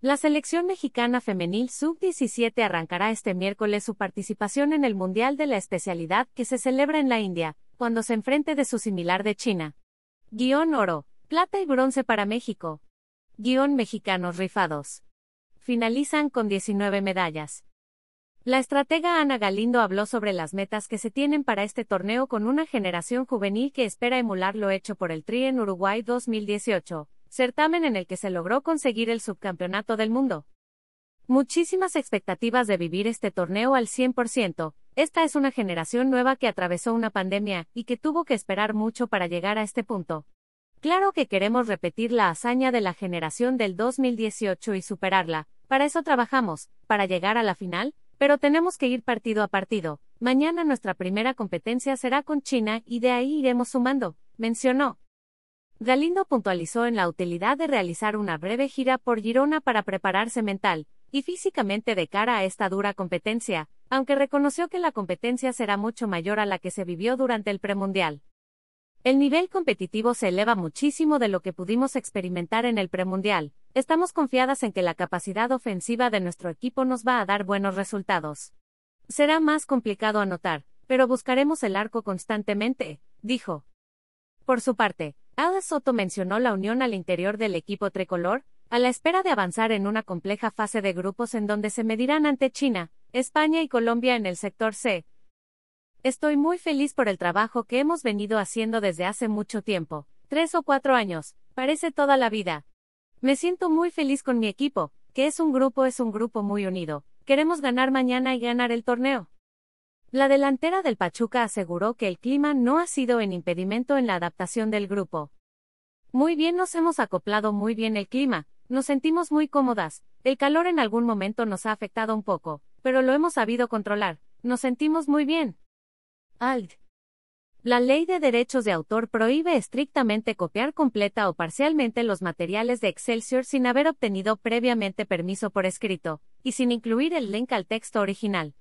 La selección mexicana femenil sub-17 arrancará este miércoles su participación en el Mundial de la especialidad que se celebra en la India, cuando se enfrente de su similar de China. Guión oro, plata y bronce para México. Guión mexicanos rifados. Finalizan con 19 medallas. La estratega Ana Galindo habló sobre las metas que se tienen para este torneo con una generación juvenil que espera emular lo hecho por el Tri en Uruguay 2018 certamen en el que se logró conseguir el subcampeonato del mundo. Muchísimas expectativas de vivir este torneo al 100%, esta es una generación nueva que atravesó una pandemia y que tuvo que esperar mucho para llegar a este punto. Claro que queremos repetir la hazaña de la generación del 2018 y superarla, para eso trabajamos, para llegar a la final, pero tenemos que ir partido a partido. Mañana nuestra primera competencia será con China y de ahí iremos sumando, mencionó. Galindo puntualizó en la utilidad de realizar una breve gira por Girona para prepararse mental y físicamente de cara a esta dura competencia, aunque reconoció que la competencia será mucho mayor a la que se vivió durante el premundial. El nivel competitivo se eleva muchísimo de lo que pudimos experimentar en el premundial. Estamos confiadas en que la capacidad ofensiva de nuestro equipo nos va a dar buenos resultados. Será más complicado anotar, pero buscaremos el arco constantemente, dijo. Por su parte, Ada Soto mencionó la unión al interior del equipo tricolor, a la espera de avanzar en una compleja fase de grupos en donde se medirán ante China, España y Colombia en el sector C. Estoy muy feliz por el trabajo que hemos venido haciendo desde hace mucho tiempo, tres o cuatro años, parece toda la vida. Me siento muy feliz con mi equipo, que es un grupo es un grupo muy unido, queremos ganar mañana y ganar el torneo. La delantera del Pachuca aseguró que el clima no ha sido en impedimento en la adaptación del grupo. Muy bien nos hemos acoplado muy bien el clima, nos sentimos muy cómodas, el calor en algún momento nos ha afectado un poco, pero lo hemos sabido controlar, nos sentimos muy bien. Alt. La ley de derechos de autor prohíbe estrictamente copiar completa o parcialmente los materiales de Excelsior sin haber obtenido previamente permiso por escrito, y sin incluir el link al texto original.